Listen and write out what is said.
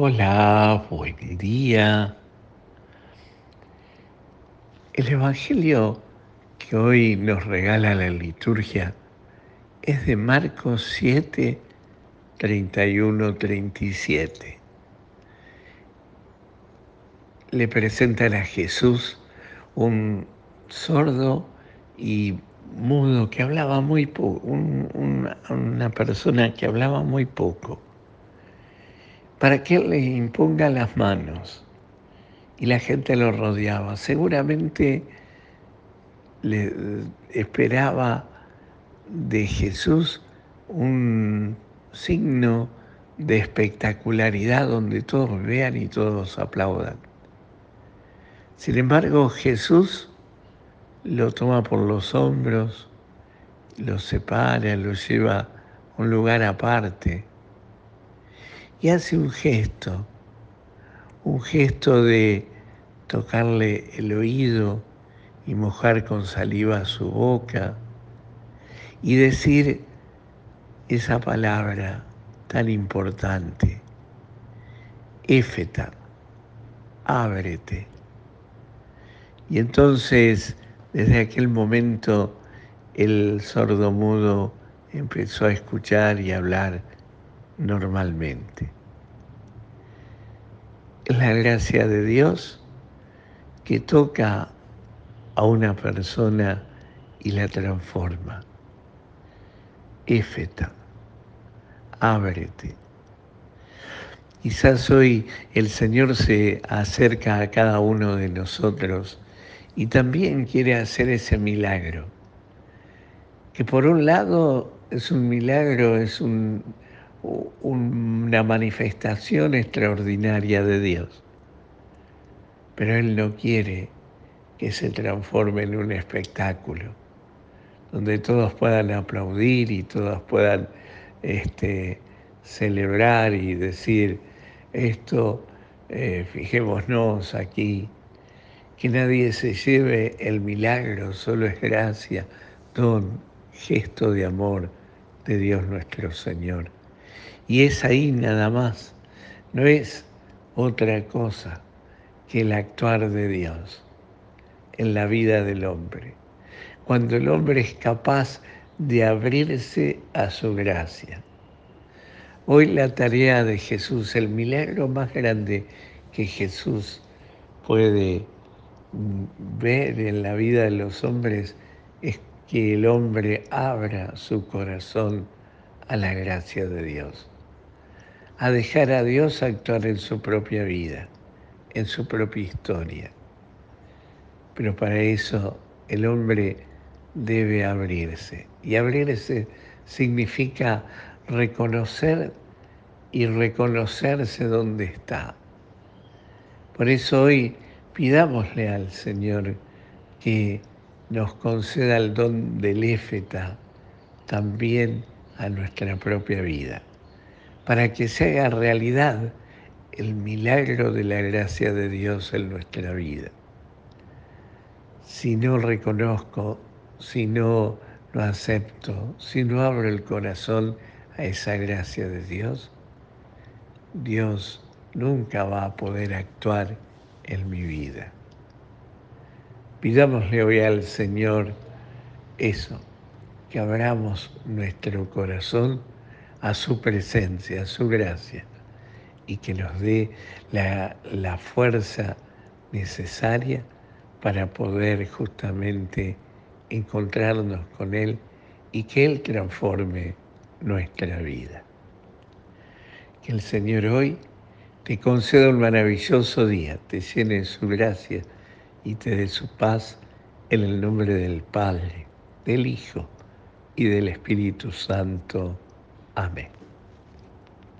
Hola, buen día. El Evangelio que hoy nos regala la liturgia es de Marcos 7, 31, 37. Le presentan a Jesús un sordo y mudo que hablaba muy poco, una persona que hablaba muy poco para que él le imponga las manos. Y la gente lo rodeaba. Seguramente le esperaba de Jesús un signo de espectacularidad donde todos vean y todos aplaudan. Sin embargo, Jesús lo toma por los hombros, lo separa, lo lleva a un lugar aparte y hace un gesto, un gesto de tocarle el oído y mojar con saliva su boca y decir esa palabra tan importante, éfeta, ábrete. Y entonces, desde aquel momento, el sordo mudo empezó a escuchar y hablar normalmente. Es la gracia de Dios que toca a una persona y la transforma. Éfeta, ábrete. Quizás hoy el Señor se acerca a cada uno de nosotros y también quiere hacer ese milagro, que por un lado es un milagro, es un, una manifestación extraordinaria de Dios. Pero Él no quiere que se transforme en un espectáculo, donde todos puedan aplaudir y todos puedan este, celebrar y decir, esto, eh, fijémonos aquí, que nadie se lleve el milagro, solo es gracia, don, gesto de amor de Dios nuestro Señor. Y es ahí nada más, no es otra cosa que el actuar de Dios en la vida del hombre. Cuando el hombre es capaz de abrirse a su gracia. Hoy la tarea de Jesús, el milagro más grande que Jesús puede ver en la vida de los hombres es que el hombre abra su corazón a la gracia de Dios a dejar a Dios actuar en su propia vida, en su propia historia. Pero para eso el hombre debe abrirse. Y abrirse significa reconocer y reconocerse donde está. Por eso hoy pidámosle al Señor que nos conceda el don del éfeta también a nuestra propia vida para que se haga realidad el milagro de la gracia de Dios en nuestra vida. Si no reconozco, si no lo acepto, si no abro el corazón a esa gracia de Dios, Dios nunca va a poder actuar en mi vida. Pidámosle hoy al Señor eso, que abramos nuestro corazón a su presencia, a su gracia, y que nos dé la, la fuerza necesaria para poder justamente encontrarnos con Él y que Él transforme nuestra vida. Que el Señor hoy te conceda un maravilloso día, te llene de su gracia y te dé su paz en el nombre del Padre, del Hijo y del Espíritu Santo. Amén.